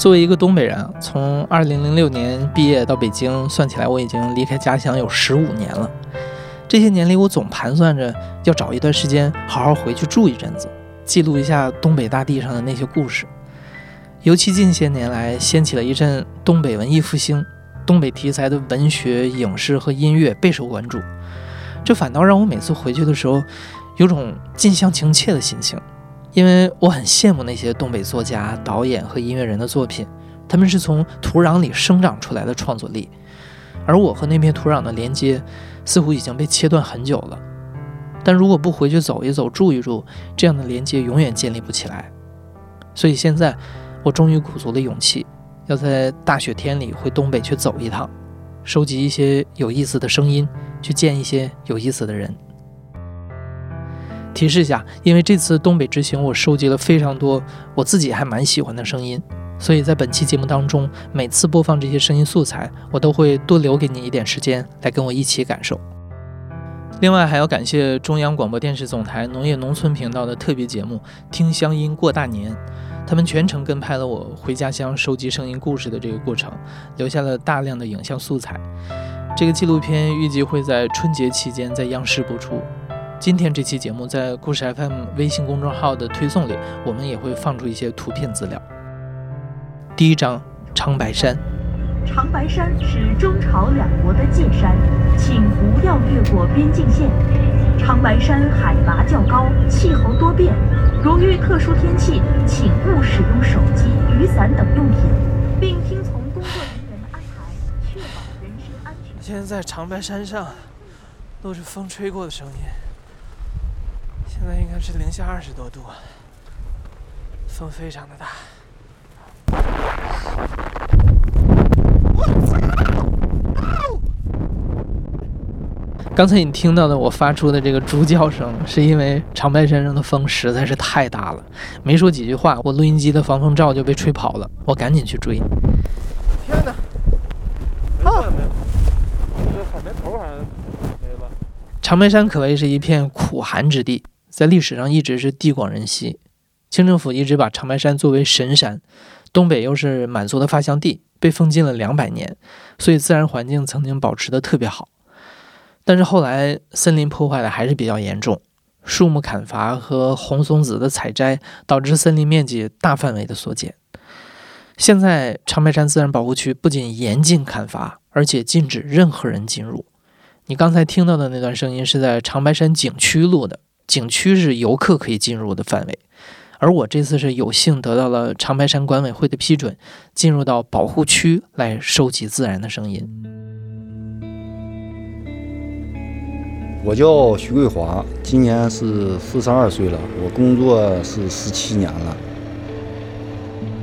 作为一个东北人啊，从2006年毕业到北京，算起来我已经离开家乡有十五年了。这些年里，我总盘算着要找一段时间好好回去住一阵子，记录一下东北大地上的那些故事。尤其近些年来，掀起了一阵东北文艺复兴，东北题材的文学、影视和音乐备受关注，这反倒让我每次回去的时候，有种近乡情怯的心情。因为我很羡慕那些东北作家、导演和音乐人的作品，他们是从土壤里生长出来的创作力，而我和那片土壤的连接似乎已经被切断很久了。但如果不回去走一走、住一住，这样的连接永远建立不起来。所以现在，我终于鼓足了勇气，要在大雪天里回东北去走一趟，收集一些有意思的声音，去见一些有意思的人。提示一下，因为这次东北之行，我收集了非常多我自己还蛮喜欢的声音，所以在本期节目当中，每次播放这些声音素材，我都会多留给你一点时间来跟我一起感受。另外，还要感谢中央广播电视总台农业农村频道的特别节目《听乡音过大年》，他们全程跟拍了我回家乡收集声音故事的这个过程，留下了大量的影像素材。这个纪录片预计会在春节期间在央视播出。今天这期节目在故事 FM 微信公众号的推送里，我们也会放出一些图片资料。第一张，长白山。长白山是中朝两国的界山，请不要越过边境线。长白山海拔较高，气候多变，如遇特殊天气，请勿使用手机、雨伞等用品，并听从工作人员的安排，确保人身安全。现在在长白山上，都是风吹过的声音。现在应该是零下二十多度，风非常的大。刚才你听到的我发出的这个猪叫声，是因为长白山上的风实在是太大了，没说几句话，我录音机的防风罩就被吹跑了，我赶紧去追。天哪！啊！这海绵头好像没了。长白山可谓是一片苦寒之地。在历史上一直是地广人稀，清政府一直把长白山作为神山，东北又是满族的发祥地，被封禁了两百年，所以自然环境曾经保持的特别好。但是后来森林破坏的还是比较严重，树木砍伐和红松子的采摘导致森林面积大范围的缩减。现在长白山自然保护区不仅严禁砍伐，而且禁止任何人进入。你刚才听到的那段声音是在长白山景区录的。景区是游客可以进入的范围，而我这次是有幸得到了长白山管委会的批准，进入到保护区来收集自然的声音。我叫徐桂华，今年是四十二岁了，我工作是十七年了。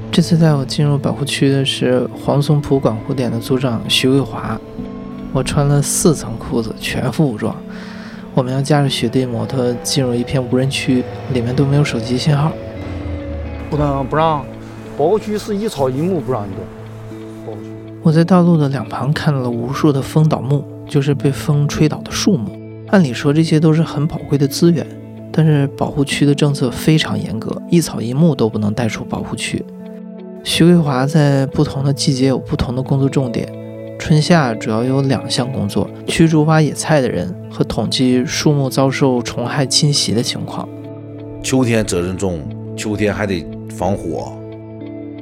这次带我进入保护区的是黄松浦管护点的组长徐桂华，我穿了四层裤子，全副武装。我们要驾着雪地摩托进入一片无人区，里面都没有手机信号。不能不让，保护区是一草一木不让你动。保护区。我在道路的两旁看到了无数的风倒木，就是被风吹倒的树木。按理说这些都是很宝贵的资源，但是保护区的政策非常严格，一草一木都不能带出保护区。徐桂华在不同的季节有不同的工作重点。春夏主要有两项工作：驱逐挖野菜的人和统计树木遭受虫害侵袭的情况。秋天责任重，秋天还得防火。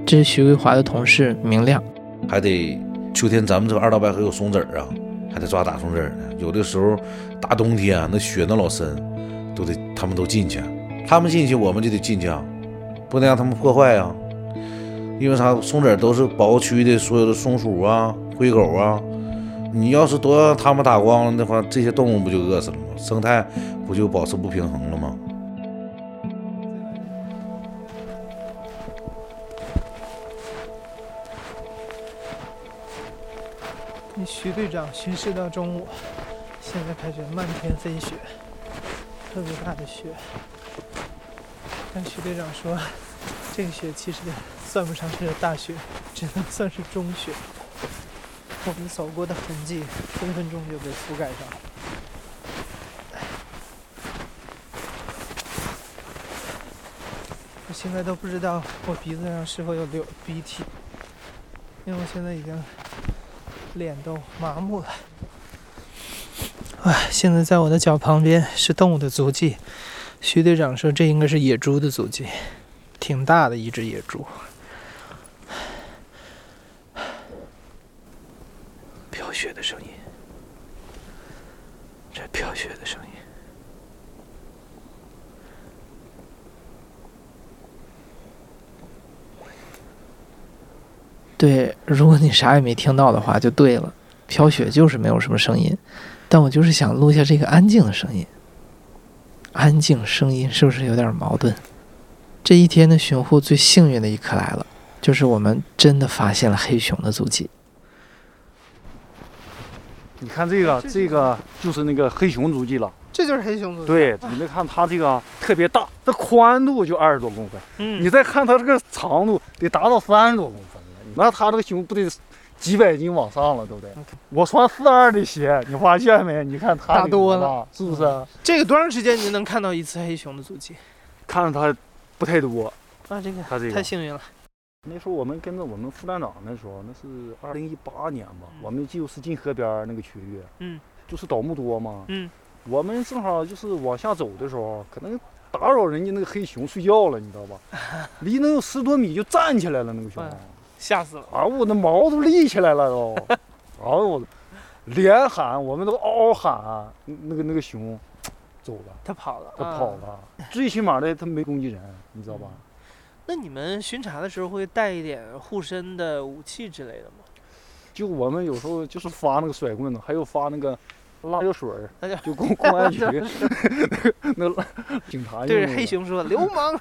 这是徐桂华的同事明亮，还得秋天咱们这个二道白河有松子儿啊，还得抓大松子儿呢。有的时候大冬天啊，那雪那老深，都得他们都进去，他们进去我们就得进去，不能让他们破坏啊。因为啥？松子儿都是保护区的所有的松鼠啊。灰狗啊，你要是都让他们打光了的话，这些动物不就饿死了吗？生态不就保持不平衡了吗？你徐队长巡视到中午，现在开始漫天飞雪，特别大的雪。但徐队长说，这个雪其实算不上是大雪，只能算是中雪。我们走过的痕迹，分分钟就被覆盖上。我现在都不知道我鼻子上是否有流鼻涕。因为我现在已经脸都麻木了。哎，现在在我的脚旁边是动物的足迹。徐队长说这应该是野猪的足迹，挺大的一只野猪。飘雪的声音，这飘雪的声音。对，如果你啥也没听到的话，就对了。飘雪就是没有什么声音，但我就是想录下这个安静的声音。安静声音是不是有点矛盾？这一天的巡护最幸运的一刻来了，就是我们真的发现了黑熊的足迹。你看这个，这个就是那个黑熊足迹了。这就是黑熊足迹。对，你们看它这个特别大，这宽度就二十多公分。嗯你再看它这个长度，得达到三十多公分了。那它这个熊不得几百斤往上了，对不对？我穿四二的鞋，你发现没？你看它大多了，是不是？这个多长时间你能看到一次黑熊的足迹？看着它不太多。啊，这个它这个太幸运了。那时候我们跟着我们副站长那时候，那是二零一八年吧，我们就是进河边那个区域，嗯，就是倒木多嘛，嗯，我们正好就是往下走的时候，可能打扰人家那个黑熊睡觉了，你知道吧？离能有十多米就站起来了，那个熊，哎吓死了！啊，我那毛都立起来了都，哎呦我连喊，我们都嗷嗷喊，那个那个熊走了，他跑了，它啊跑了，最起码的它没攻击人，你知道吧？那你们巡查的时候会带一点护身的武器之类的吗？就我们有时候就是发那个甩棍子，还有发那个辣椒水儿，就公公安局 那个警察用对着黑熊说：“流氓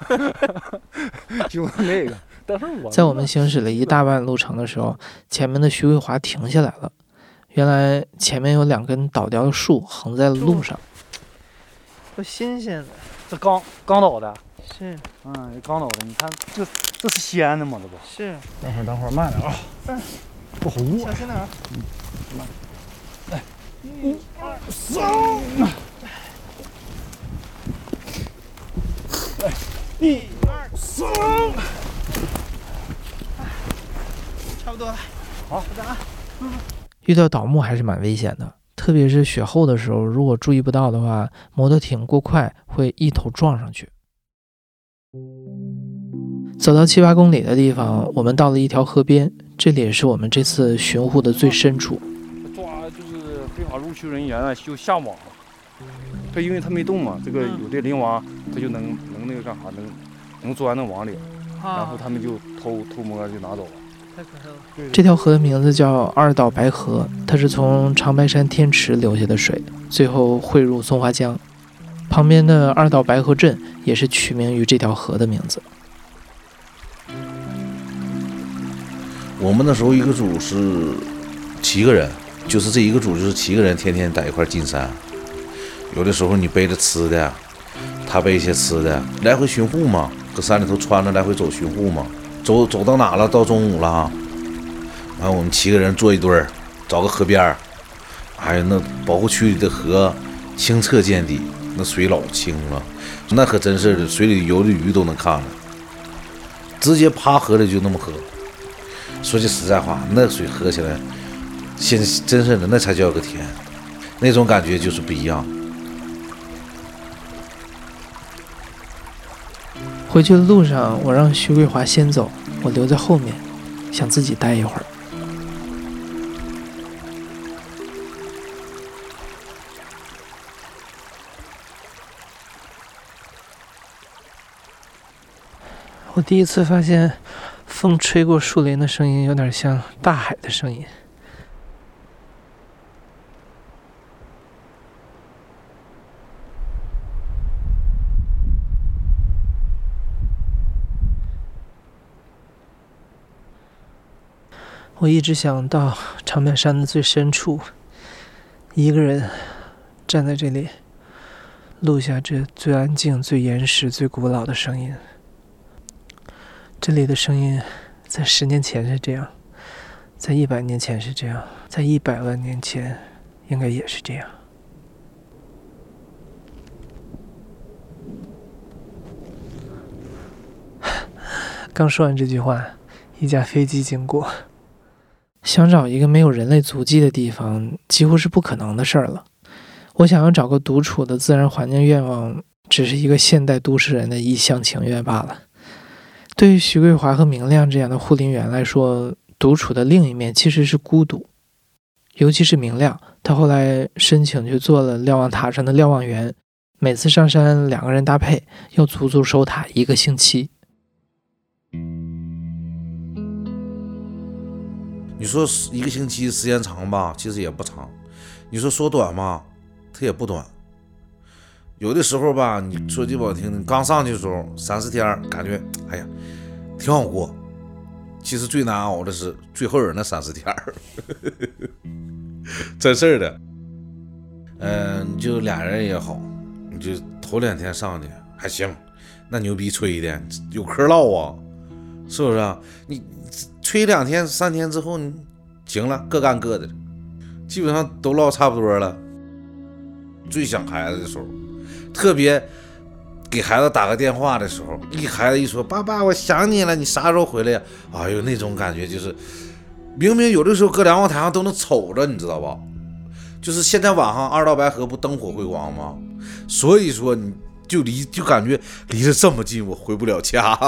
就那个，但是我在我们行驶了一大半路程的时候，前面的徐桂华停下来了。原来前面有两根倒掉的树横在了路上，不新鲜的，这刚刚倒的，是嗯，刚倒的，你看这这是西安的吗？这不？是，等会儿等会儿慢点啊，嗯不好握小。心点儿。一二三，来，一二三差不多了。好，遇到倒木还是蛮危险的，特别是雪后的时候，如果注意不到的话，摩托艇过快会一头撞上去。走到七八公里的地方，我们到了一条河边，这里也是我们这次巡护的最深处。抓就是非法入区人员啊，就下网。他因为他没动嘛，这个嗯有的林娃他就能能那个干啥，能能钻那网里，然后他们就偷偷摸就拿走了。太可恨了。这条河的名字叫二道白河，它是从长白山天池流下的水，最后汇入松花江。旁边的二道白河镇也是取名于这条河的名字。我们那时候一个组是七个人，就是这一个组就是七个人，天天在一块进山。有的时候你背着吃的，他背一些吃的，来回巡护嘛，搁山里头穿着来回走巡护嘛。走走到哪了？到中午了，完我们七个人坐一堆儿，找个河边儿。哎呀，那保护区里的河清澈见底，那水老清了，那可真是的，水里游的鱼都能看了，直接趴河里就那么喝。说句实在话，那水喝起来，现真是的，那才叫个甜，那种感觉就是不一样。回去的路上，我让徐桂华先走，我留在后面，想自己待一会儿。我第一次发现，风吹过树林的声音有点像大海的声音。我一直想到长白山的最深处，一个人站在这里，录下这最安静、最原始、最古老的声音。这里的声音，在十年前是这样，在一百年前是这样，在一百万年前，应该也是这样。刚说完这句话，一架飞机经过。想找一个没有人类足迹的地方，几乎是不可能的事儿了。我想要找个独处的自然环境，愿望只是一个现代都市人的一厢情愿罢了。对于徐桂华和明亮这样的护林员来说，独处的另一面其实是孤独。尤其是明亮，他后来申请去做了瞭望塔上的瞭望员，每次上山两个人搭配，要足足守塔一个星期。你说一个星期时间长吧，其实也不长；你说说短吧，它也不短。有的时候吧，你说句不好听，的刚上去的时候三四天，感觉哎呀挺好过。其实最难熬的是最后人那三四天儿，真事儿的。嗯，就俩人也好，你就头两天上去还行，那牛逼吹的有嗑唠啊，是不是啊？你吹两天三天之后，你行了，各干各的，基本上都唠差不多了。最想孩子的时候。特别给孩子打个电话的时候，一孩子一说“爸爸，我想你了，你啥时候回来呀？”哎呦，那种感觉就是，明明有的时候搁瞭望台上都能瞅着，你知道吧？就是现在晚上二道白河不灯火辉煌吗？所以说你就离就感觉离得这么近，我回不了家。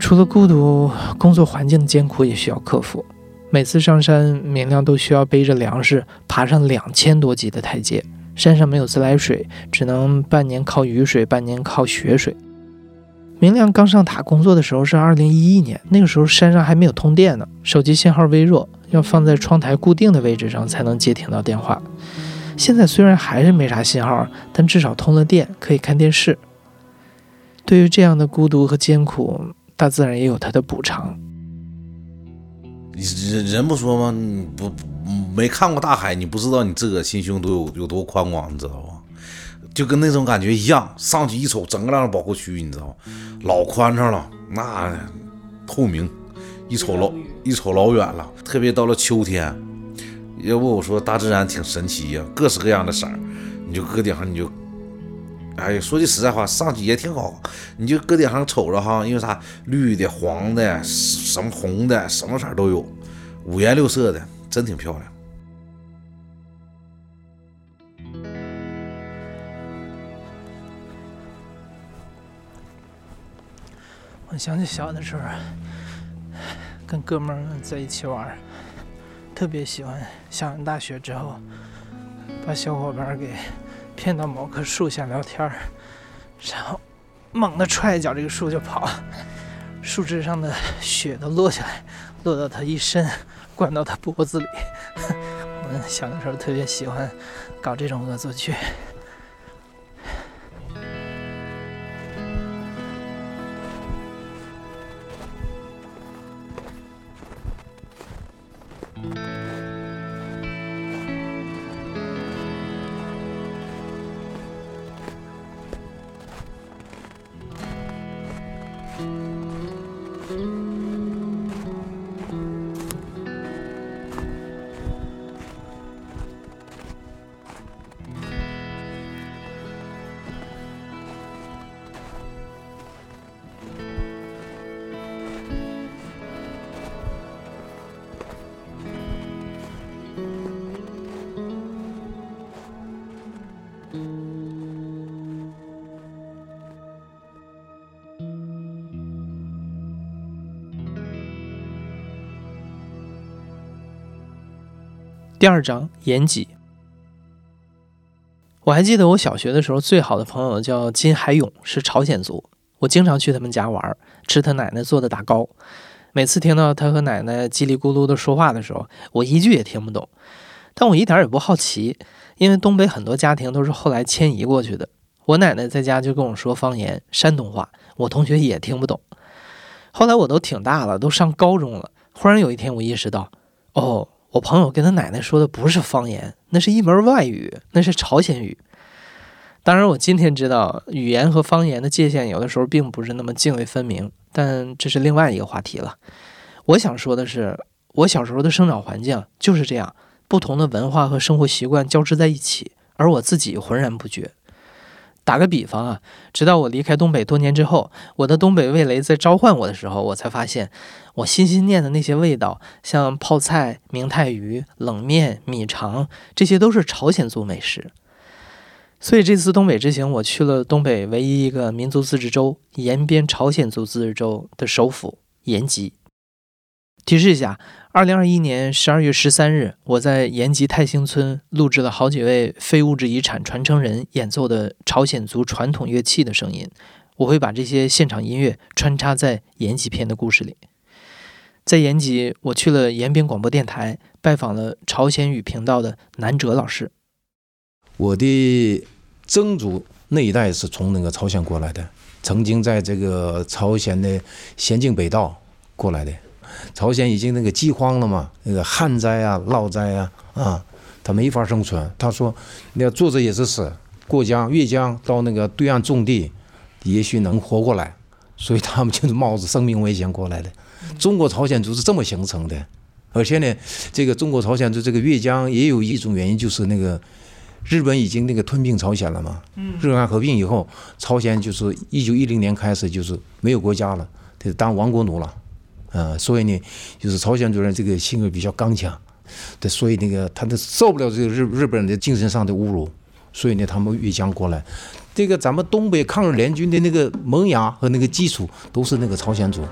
除了孤独，工作环境的艰苦也需要克服。每次上山，明亮都需要背着粮食爬上两千多级的台阶。山上没有自来水，只能半年靠雨水，半年靠雪水。明亮刚上塔工作的时候是二零一一年，那个时候山上还没有通电呢，手机信号微弱，要放在窗台固定的位置上才能接听到电话。现在虽然还是没啥信号，但至少通了电，可以看电视。对于这样的孤独和艰苦，大自然也有它的补偿。人人不说吗？不。没看过大海，你不知道你自个心胸都有有多宽广，你知道吧？就跟那种感觉一样，上去一瞅，整个那保护区，你知道老宽敞了，那透明，一瞅老一瞅老远了。特别到了秋天，要不我说大自然挺神奇呀，各式各样的色儿，你就搁顶上，你就，哎呀，说句实在话，上去也挺好，你就搁顶上瞅着哈，因为啥，绿的、黄的、什么红的，什么色都有，五颜六色的。真挺漂亮。我想起小的时候，跟哥们们在一起玩，特别喜欢上完大学之后，把小伙伴给骗到某棵树下聊天然后猛地踹一脚，这个树就跑，树枝上的雪都落下来，落到他一身。灌到他脖子里。我们小的时候特别喜欢搞这种恶作剧。第二章延吉。我还记得我小学的时候，最好的朋友叫金海勇，是朝鲜族。我经常去他们家玩，吃他奶奶做的打糕。每次听到他和奶奶叽里咕噜的说话的时候，我一句也听不懂。但我一点也不好奇，因为东北很多家庭都是后来迁移过去的。我奶奶在家就跟我说方言，山东话，我同学也听不懂。后来我都挺大了，都上高中了。忽然有一天，我意识到，哦。我朋友跟他奶奶说的不是方言，那是一门外语，那是朝鲜语。当然，我今天知道语言和方言的界限有的时候并不是那么泾渭分明，但这是另外一个话题了。我想说的是，我小时候的生长环境就是这样，不同的文化和生活习惯交织在一起，而我自己浑然不觉。打个比方啊，直到我离开东北多年之后，我的东北味蕾在召唤我的时候，我才发现，我心心念的那些味道，像泡菜、明太鱼、冷面、米肠，这些都是朝鲜族美食。所以这次东北之行，我去了东北唯一一个民族自治州——延边朝鲜族自治州的首府延吉。提示一下，二零二一年十二月十三日，我在延吉泰兴村录制了好几位非物质遗产传承人演奏的朝鲜族传统乐器的声音。我会把这些现场音乐穿插在延吉篇的故事里。在延吉，我去了延边广播电台，拜访了朝鲜语频道的南哲老师。我的曾祖那一代是从那个朝鲜过来的，曾经在这个朝鲜的咸镜北道过来的。朝鲜已经那个饥荒了嘛，那个旱灾啊、涝灾啊，啊，他没法生存。他说，那作者也是死，过江越江到那个对岸种地，也许能活过来，所以他们就是冒着生命危险过来的。中国朝鲜族是这么形成的，而且呢，这个中国朝鲜族这个越江也有一种原因，就是那个日本已经那个吞并朝鲜了嘛。日韩合并以后，朝鲜就是一九一零年开始就是没有国家了，得当亡国奴了。啊，所以呢，就是朝鲜族人这个性格比较刚强，对，所以那个他都受不了这个日日本人的精神上的侮辱，所以呢，他们越江过来。这个咱们东北抗日联军的那个萌芽和那个基础都是那个朝鲜族。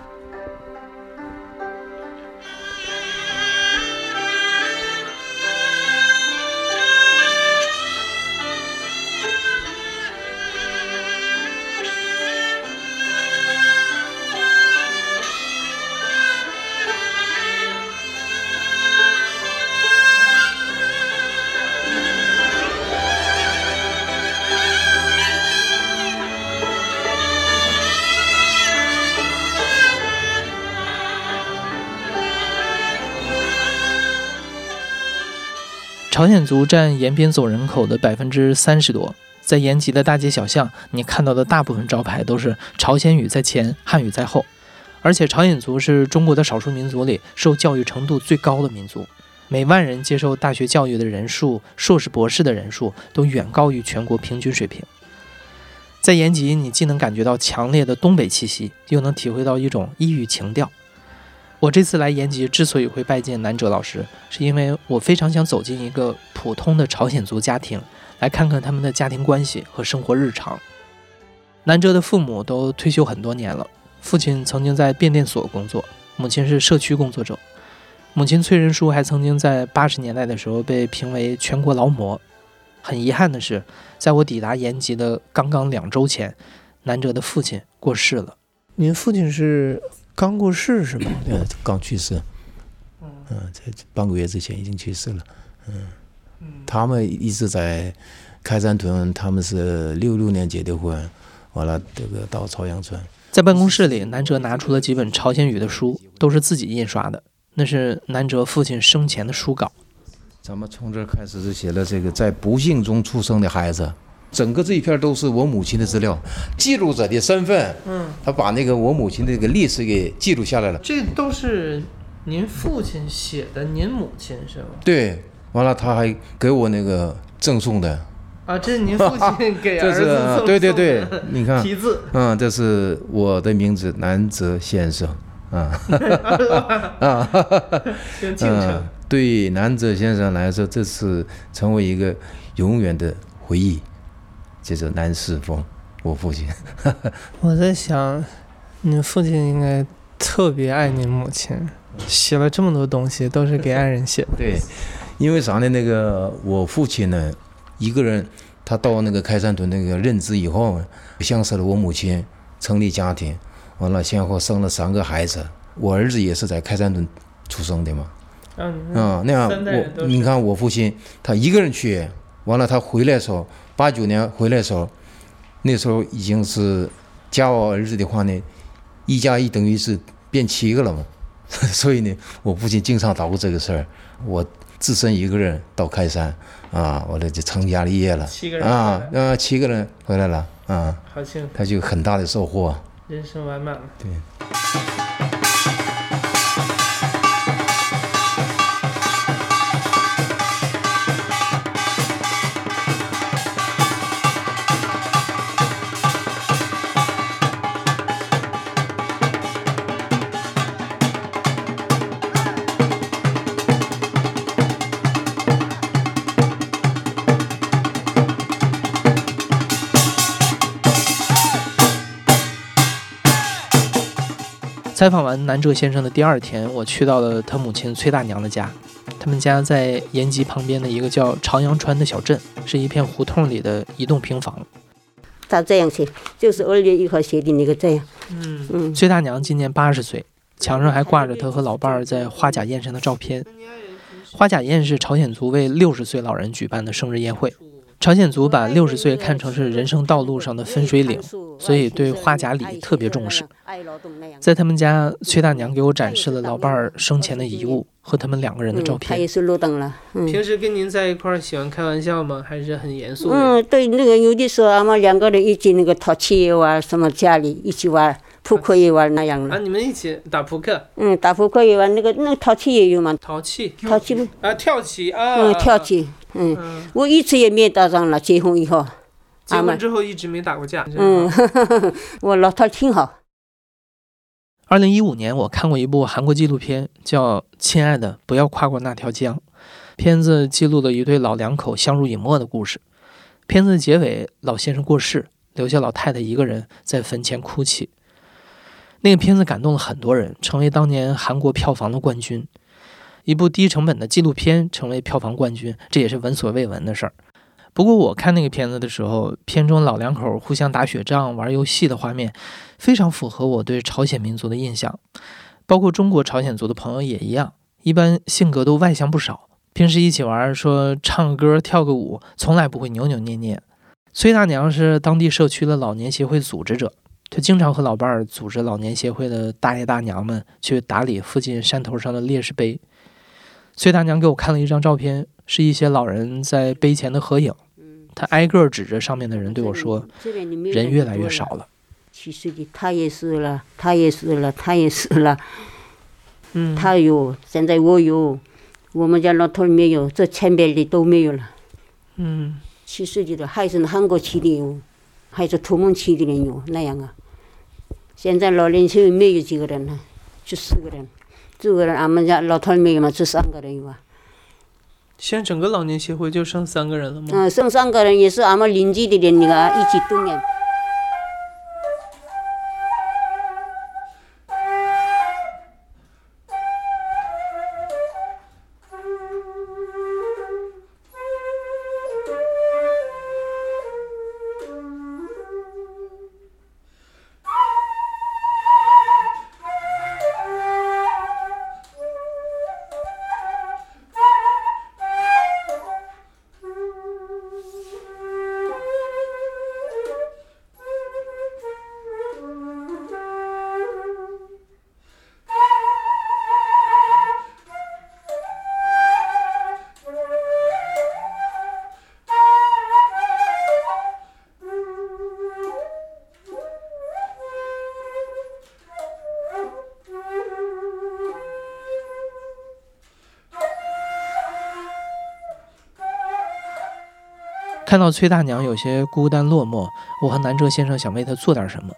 朝鲜族占延边总人口的百分之三十多，在延吉的大街小巷，你看到的大部分招牌都是朝鲜语在前，汉语在后。而且朝鲜族是中国的少数民族里受教育程度最高的民族，每万人接受大学教育的人数，硕士博士的人数都远高于全国平均水平。在延吉，你既能感觉到强烈的东北气息，又能体会到一种异域情调。我这次来延吉之所以会拜见南哲老师，是因为我非常想走进一个普通的朝鲜族家庭，来看看他们的家庭关系和生活日常。南哲的父母都退休很多年了，父亲曾经在变电所工作，母亲是社区工作者。母亲崔仁淑还曾经在八十年代的时候被评为全国劳模。很遗憾的是，在我抵达延吉的刚刚两周前，南哲的父亲过世了。您父亲是？刚过世是吗？对，刚去世。嗯，在半个月之前已经去世了。嗯，他们一直在开山屯，他们是六六年结的婚，完了这个到朝阳村。在办公室里，南哲拿出了几本朝鲜语的书，都是自己印刷的，那是南哲父亲生前的书稿。咱们从这开始就写了这个在不幸中出生的孩子。整个这一片都是我母亲的资料，记录者的身份。嗯，他把那个我母亲的这个历史给记录下来了。这都是您父亲写的，您母亲是吗？对，完了他还给我那个赠送的。啊，这是您父亲给 儿子对对对，你看 题字。嗯，这是我的名字南泽先生。啊，啊，嗯，对南泽先生来说，这是成为一个永远的回忆。这是南四峰，我父亲。我在想，你父亲应该特别爱你母亲，写了这么多东西都是给爱人写的。对，因为啥呢？那个我父亲呢，一个人，他到那个开山屯那个任职以后，相识了我母亲，成立家庭，完了先后生了三个孩子。我儿子也是在开山屯出生的嘛。嗯，那样我你看我父亲他一个人去，完了他回来的时候。八九年回来的时候，那时候已经是加我儿子的话呢，一加一等于是变七个了嘛。所以呢，我父亲经常捣鼓这个事儿。我自身一个人到开山啊，我这就成家立业了。七个人啊啊，七个人回来了啊，好幸福。他就很大的收获。人生完满了。对。采访完南哲先生的第二天，我去到了他母亲崔大娘的家。他们家在延吉旁边的一个叫朝阳川的小镇，是一片胡同里的一栋平房。他这样写，就是二月一号写的那个这样。嗯嗯，崔大娘今年八十岁，墙上还挂着她和老伴儿在花甲宴上的照片。花甲宴是朝鲜族为六十岁老人举办的生日宴会。朝鲜族把六十岁看成是人生道路上的分水岭，所以对花甲礼特别重视。在他们家，崔大娘给我展示了老伴儿生前的遗物和他们两个人的照片。他也是路灯了。嗯平时跟您在一块儿喜欢开玩笑吗？还是很严肃？嗯，对，那个有的时候俺们两个人一起那个淘气也玩，什么家里一起玩，扑克也玩那样啊，的。你们一起打扑克、嗯，打扑克也玩，那个那个淘气也有嘛，淘气淘气不？啊，跳棋啊，嗯，跳棋。嗯，嗯，我一次也没打仗了，结婚以后。结婚之后一直没打过架。嗯，我老头挺好。二零一五年，我看过一部韩国纪录片，叫《亲爱的，不要跨过那条江》。片子记录了一对老两口相濡以沫的故事。片子的结尾，老先生过世，留下老太太一个人在坟前哭泣。那个片子感动了很多人，成为当年韩国票房的冠军。一部低成本的纪录片成为票房冠军，这也是闻所未闻的事儿。不过我看那个片子的时候，片中老两口互相打雪仗、玩游戏的画面，非常符合我对朝鲜民族的印象。包括中国朝鲜族的朋友也一样，一般性格都外向不少，平时一起玩，说唱歌、跳个舞，从来不会扭扭捏捏。崔大娘是当地社区的老年协会组织者，她经常和老伴儿组织老年协会的大爷大娘们去打理附近山头上的烈士碑。崔大娘给我看了一张照片，是一些老人在碑前的合影。她挨个指着上面的人对我说：“人越来越少了。七岁的他也死了，他也死了，他也死了。”嗯，他有，现在我有，我们家老头没有，这前边的都没有了。嗯，七岁的的还是韩国去的有，还是土门去的人有那样啊。现在老年人没有几个人了，就四个人，这个人俺们家老头嘛，就三个人。现在整个老年协会就剩三个人了吗？嗯，剩三个人也是俺们邻居的人你看一起动员。看到崔大娘有些孤单落寞，我和南哲先生想为她做点什么。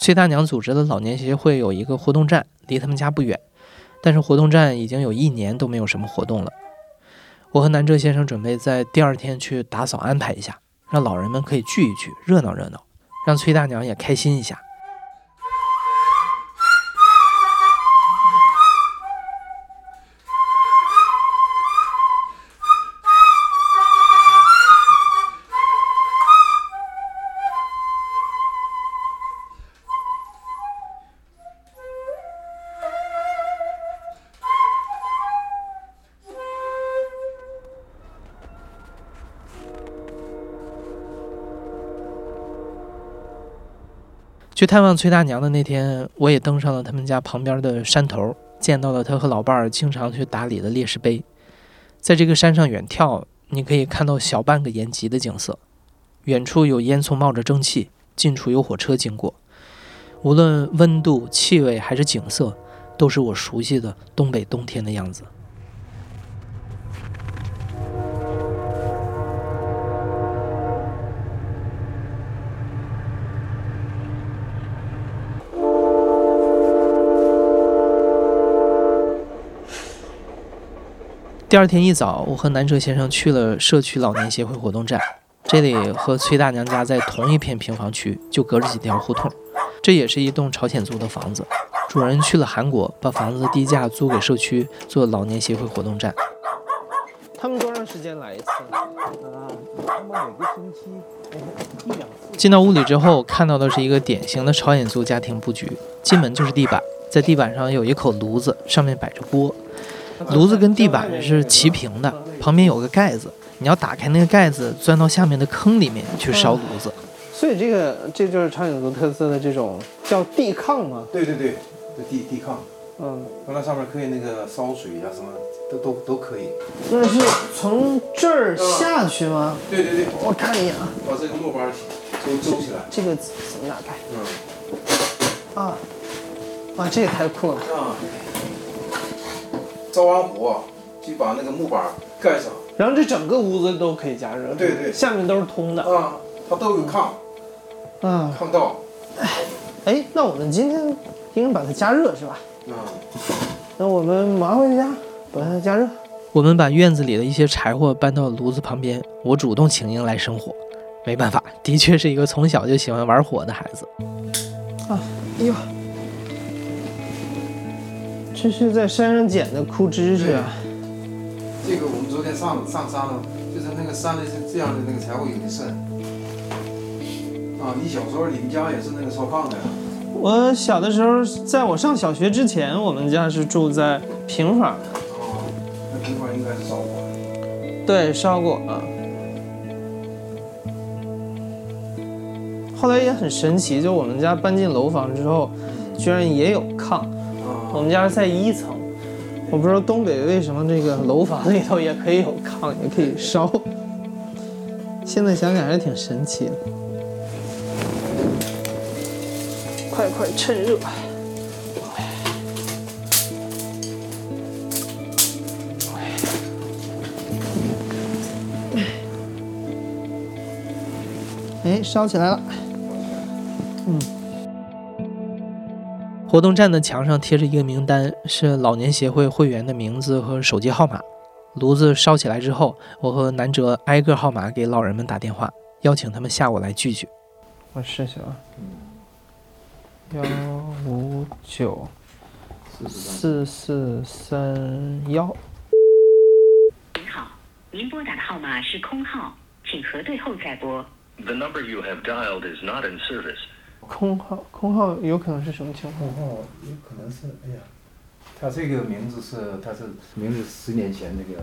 崔大娘组织的老年协会有一个活动站，离他们家不远，但是活动站已经有一年都没有什么活动了。我和南哲先生准备在第二天去打扫安排一下，让老人们可以聚一聚，热闹热闹，让崔大娘也开心一下。去探望崔大娘的那天，我也登上了他们家旁边的山头，见到了她和老伴儿经常去打理的烈士碑。在这个山上远眺，你可以看到小半个延吉的景色。远处有烟囱冒着蒸汽，近处有火车经过。无论温度、气味还是景色，都是我熟悉的东北冬天的样子。第二天一早，我和南哲先生去了社区老年协会活动站，这里和崔大娘家在同一片平房区，就隔着几条胡同。这也是一栋朝鲜族的房子，主人去了韩国，把房子低价租给社区做老年协会活动站。他们多长时间来一次？啊，他们每个星期一两次。进到屋里之后，看到的是一个典型的朝鲜族家庭布局。进门就是地板，在地板上有一口炉子，上面摆着锅。炉子跟地板是齐平的，旁边有个盖子，你要打开那个盖子，钻到下面的坑里面去烧炉子。所以这个这就是长颈族特色的这种叫地炕吗？对对对，这地地炕，嗯，那上面可以那个烧水呀、什么都都都可以。那是从这儿下去吗？对对对，我看一眼啊，把这个木板都周起来。这个怎么打开？嗯。啊，哇，这也太酷了。啊。着完火，就把那个木板盖上。然后这整个屋子都可以加热。对对。下面都是通的。啊，它都有炕。啊。炕道。哎，那我们今天应该把它加热是吧？嗯。那我们马上回家把它加热。我们把院子里的一些柴火搬到炉子旁边，我主动请缨来生火。没办法，的确是一个从小就喜欢玩火的孩子。啊，哎呦，这是在山上捡的枯枝是吧？这个我们昨天上上山了，就是那个山里是这样的，那个才会有的渗。啊，你小时候你们家也是那个烧炕的呀？我小的时候，在我上小学之前，我们家是住在平房。哦，那平房应该是烧过。对，烧过啊。后来也很神奇，就我们家搬进楼房之后，居然也有炕。我们家是在一层，我不知道东北为什么这个楼房里头也可以有炕，也可以烧。现在想想还是挺神奇的。快快趁热！哎，烧起来了。嗯。活动站的墙上贴着一个名单，是老年协会会员的名字和手机号码。炉子烧起来之后，我和南哲挨个号码给老人们打电话，邀请他们下午来聚聚。我试试啊。幺五九四四三幺。您好，您拨打的号码是空号，请核对后再拨。The number you have dialed is not in service. 空号，空号有可能是什么情况？空号有可能是，哎呀，他这个名字是，他是名字十年前那个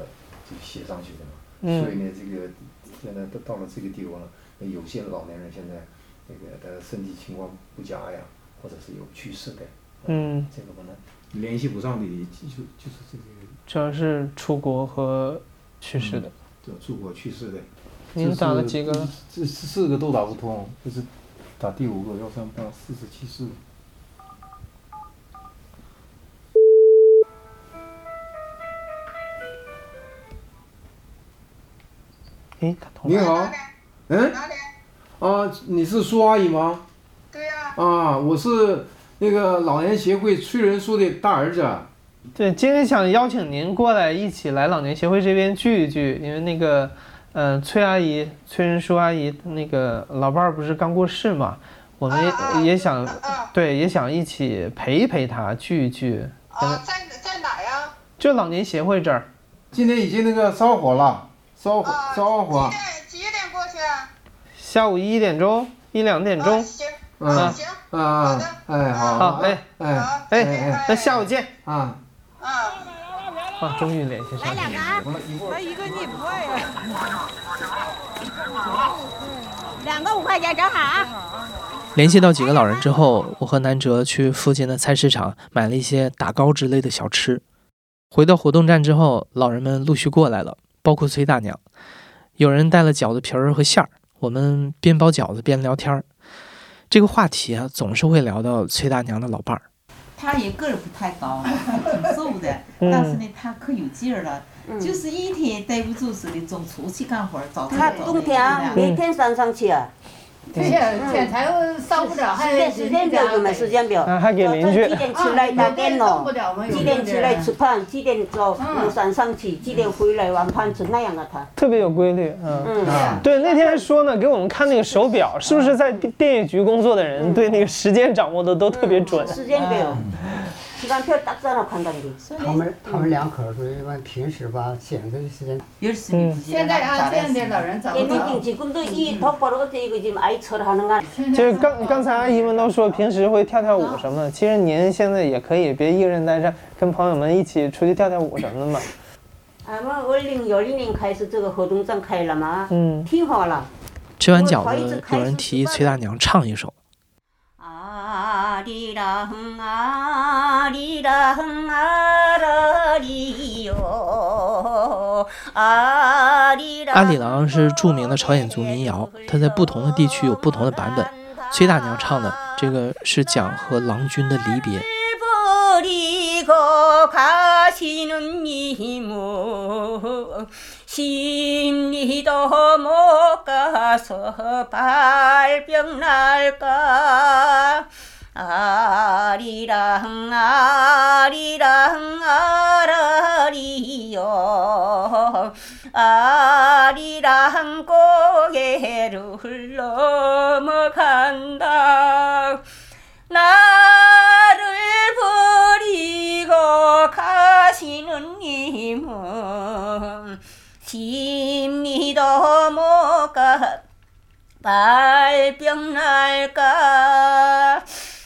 就写上去的嘛，嗯所以呢，这个现在都到了这个地方了，那有些老年人现在那个的身体情况不佳呀，或者是有去世的，嗯，这个可能联系不上的，就就是这个主要是出国和去世的。对出国去世的。您打了几个？这四四个都打不通，就是打第五个幺三八四四七四。哎，打通你好，嗯，啊，你是苏阿姨吗？对呀、啊，我是那个老年协会崔仁书的大儿子。对，今天想邀请您过来一起来老年协会这边聚一聚，因为那个，呃，崔阿姨、崔仁书阿姨那个老伴儿不是刚过世嘛，我们也、也想，对，也想一起陪一陪她，聚一聚。啊，在在哪呀？就老年协会这儿。今天已经那个烧火了，烧火烧完火。几点过去啊？下午一点钟，一两点钟。行，嗯行，嗯，好的，哎好，好，哎哎哎，那下午见。啊。啊，终于联系上了。来两个啊。来一个你不爱呀？两个五块钱正好啊。联系到几个老人之后，我和南哲去附近的菜市场买了一些打糕之类的小吃。回到活动站之后，老人们陆续过来了，包括崔大娘。有人带了饺子皮儿和馅儿，我们边包饺子边聊天儿。这个话题啊，总是会聊到崔大娘的老伴儿。他也个儿不太高，还挺瘦的，嗯。但是呢，他可有劲儿了，就是一天待不住似的，总出去干活儿，早他早冬天啊，每天上上去啊。天天才烧不了，还时间时间表有没有时间表？啊还给邻居几点起来打电了吗？几点起来吃饭？几点走从山上去？几点回来晚饭吃那样啊？他。特别有规律，嗯，嗯对，那天还说呢，给我们看那个手表，是不是在电电业局工作的人对那个时间掌握的都特别准？时间表。시간표 딱 짜놓고 한다는 게. 他们他们两口儿说一般平时吧闲着的时间 열심히 부지런하고 现在啊，现在老人找不 얘는 着。 지금도 이 덕바로 어때 이거 지금 아이 철하는 거. 就是刚刚才阿姨们都说平时会跳跳舞什么的，其实您现在也可以别一个人待着，跟朋友们一起出去跳跳舞什么的嘛。 아마 얼른 열리는 가에서 저거 허둥장 가일라마. 嗯， 听好了。吃完饺子，有人提议崔大娘唱一首。 아리랑 아 里郎，阿啦里哟，啊里。阿里郎是著名的朝鲜族民谣，它在不同的地区有不同的版本。崔大娘唱的这个是讲和郎君的离别。多白冰。 아리랑 아리랑 아라리요. 아리랑 고개를 넘어간다. 나를 버리고 가시는 님은 심리도 못가 발병 날까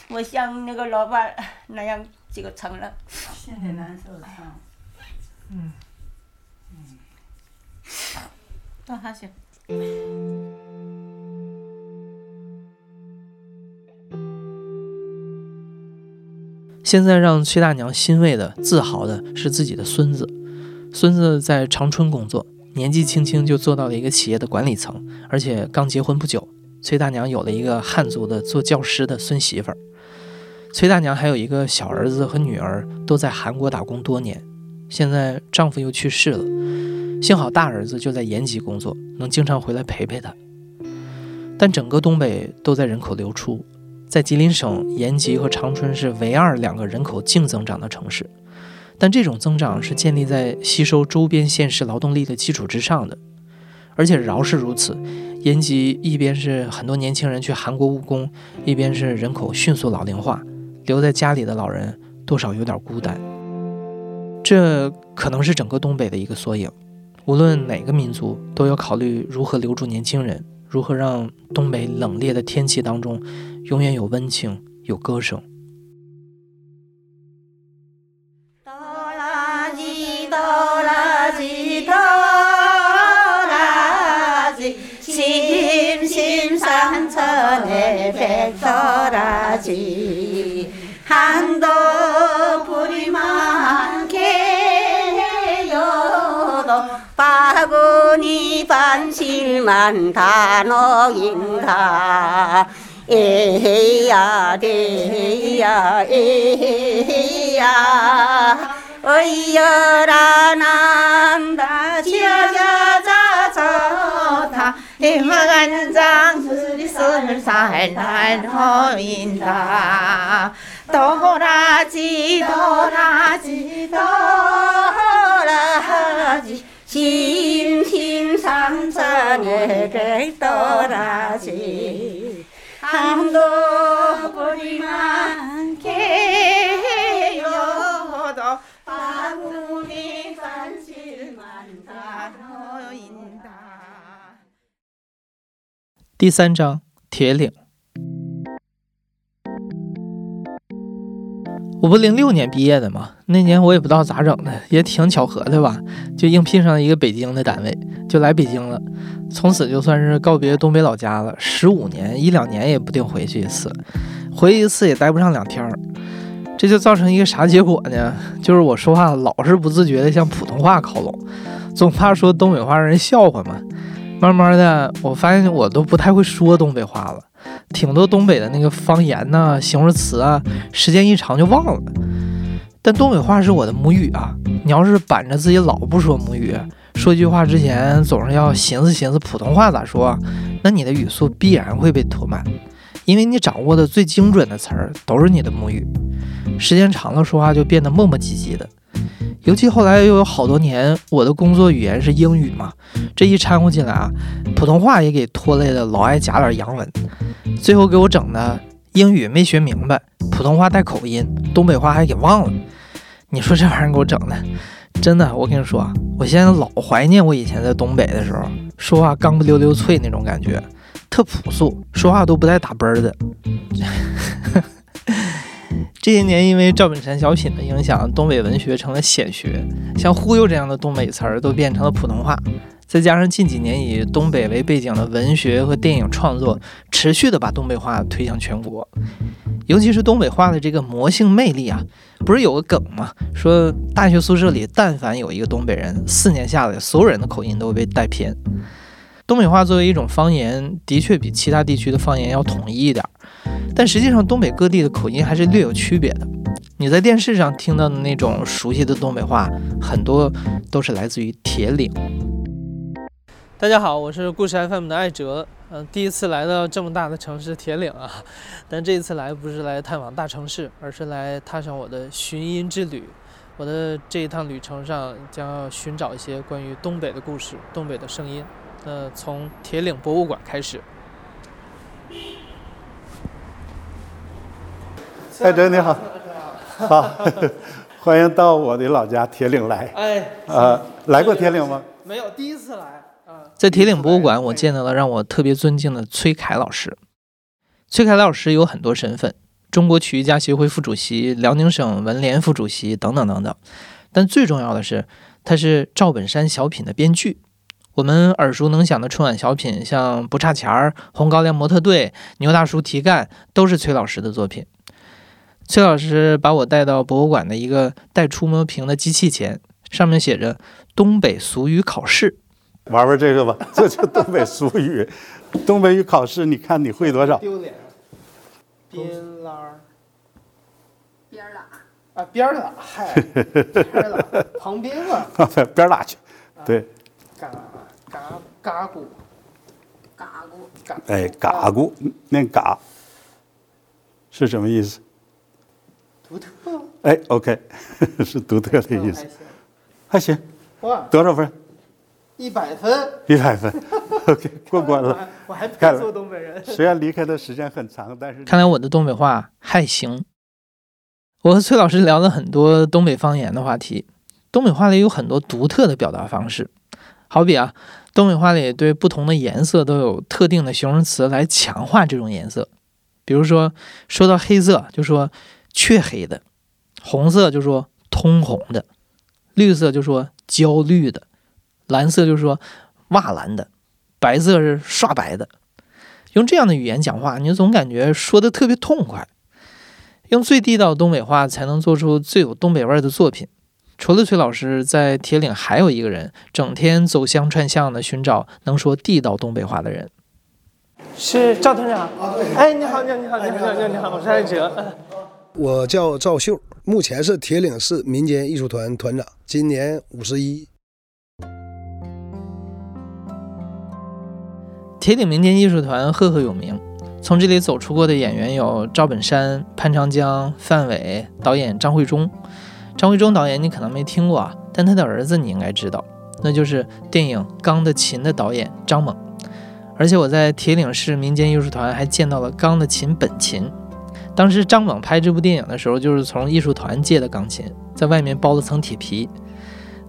我像那个老伴儿那样这个成了。现在难受啊。嗯。倒下去。现在让崔大娘欣慰的、自豪的是自己的孙子。孙子在长春工作，年纪轻轻就做到了一个企业的管理层，而且刚结婚不久。崔大娘有了一个汉族的做教师的孙媳妇儿。崔大娘还有一个小儿子和女儿，都在韩国打工多年。现在丈夫又去世了，幸好大儿子就在延吉工作，能经常回来陪陪她。但整个东北都在人口流出。在吉林省，延吉和长春是唯二两个人口净增长的城市，但这种增长是建立在吸收周边县市劳动力的基础之上的。而且饶是如此，延吉一边是很多年轻人去韩国务工，一边是人口迅速老龄化，留在家里的老人多少有点孤单。这可能是整个东北的一个缩影。无论哪个民族，都要考虑如何留住年轻人，如何让东北冷冽的天气当中。永远有温情，有歌声。哆啦吉哆啦吉哆啦吉， 한도 뿌리 많게 요도 바구니 반실만 다 녹인다。 에야 대야 에야 어이여라 난다 지어자자 좋다 해마간장 수리 손을 살살 놓인다. 도라지 도라지 도라지. 심심삼선의 백도라지. 한도 뿌리 많게 第三章铁岭。我不零六年毕业的嘛，那年我也不知道咋整的，也挺巧合的吧，就应聘上一个北京的单位，就来北京了。从此就算是告别东北老家了，十五年一两年也不定回去一次，回一次也待不上两天儿。这就造成一个啥结果呢？就是我说话老是不自觉的向普通话靠拢，总怕说东北话让人笑话嘛。慢慢的，我发现我都不太会说东北话了。挺多东北的那个方言呐、形容词啊，时间一长就忘了。但东北话是我的母语啊，你要是板着自己老不说母语，说句话之前总是要寻思寻思普通话咋说，那你的语速必然会被拖慢，因为你掌握的最精准的词儿都是你的母语。时间长了，说话就变得磨磨唧唧的。尤其后来又有好多年，我的工作语言是英语嘛，这一掺和进来啊，普通话也给拖累的，老爱夹点洋文，最后给我整的英语没学明白，普通话带口音，东北话还给忘了。你说这玩意儿给我整的，真的，我跟你说啊，我现在老怀念我以前在东北的时候，说话刚不溜溜脆那种感觉，特朴素，说话都不带打啵儿的。这些年，因为赵本山小品的影响，东北文学成了显学，像忽悠这样的东北词儿都变成了普通话。再加上近几年以东北为背景的文学和电影创作，持续的把东北话推向全国。尤其是东北话的这个魔性魅力啊，不是有个梗吗？说大学宿舍里但凡有一个东北人，四年下来，所有人的口音都会被带偏。东北话作为一种方言，的确比其他地区的方言要统一一点，但实际上东北各地的口音还是略有区别的。你在电视上听到的那种熟悉的东北话，很多都是来自于铁岭。大家好，我是故事 FM 的艾哲，嗯，第一次来到这么大的城市铁岭啊，但这一次来不是来探访大城市，而是来踏上我的寻音之旅。我的这一趟旅程上将要寻找一些关于东北的故事、东北的声音。那从铁岭博物馆开始。艾哲你好，好，欢迎到我的老家铁岭来。哎，啊，来过铁岭吗？没有，第一次来。在铁岭博物馆，我见到了让我特别尊敬的崔凯老师。崔凯老师有很多身份：中国曲艺家协会副主席、辽宁省文联副主席等等等等。但最重要的是，他是赵本山小品的编剧。我们耳熟能详的春晚小品，像《不差钱儿》《红高粱模特队》《牛大叔提干》，都是崔老师的作品。崔老师把我带到博物馆的一个带触摸屏的机器前，上面写着“东北俗语考试”。玩玩这个吧，这就东北俗语。东北语考试，你看你会多少？丢脸。边拉儿。边拉。啊，边拉，嗨，边拉，旁边嘛。边拉去，对。嘎嘎嘎咕。嘎咕。嘎。哎，嘎咕，念嘎，是什么意思？独特。哎，OK，是独特的意思。还行。哇。多少分？一百分，一百分，OK，过关了。我还不做东北人。虽然离开的时间很长，但是看来我的东北话还行。我和崔老师聊了很多东北方言的话题。东北话里有很多独特的表达方式，好比啊，东北话里对不同的颜色都有特定的形容词来强化这种颜色。比如说，说到黑色就说黢黑的，红色就说通红的，绿色就说焦绿的。蓝色就是说瓦蓝的，白色是刷白的。用这样的语言讲话，你总感觉说的特别痛快。用最地道东北话，才能做出最有东北味的作品。除了崔老师，在铁岭还有一个人，整天走乡串巷的寻找能说地道东北话的人。是赵团长。哎，你好，你好，你好，你好，你好，你好，我是艾哲。我叫赵秀，目前是铁岭市民间艺术团团长，今年五十一。铁岭民间艺术团赫赫有名，从这里走出过的演员有赵本山、潘长江、范伟，导演张惠忠。张惠忠导演你可能没听过啊，但他的儿子你应该知道，那就是电影《钢的琴》的导演张猛。而且我在铁岭市民间艺术团还见到了钢的琴本琴。当时张猛拍这部电影的时候，就是从艺术团借的钢琴，在外面包了层铁皮。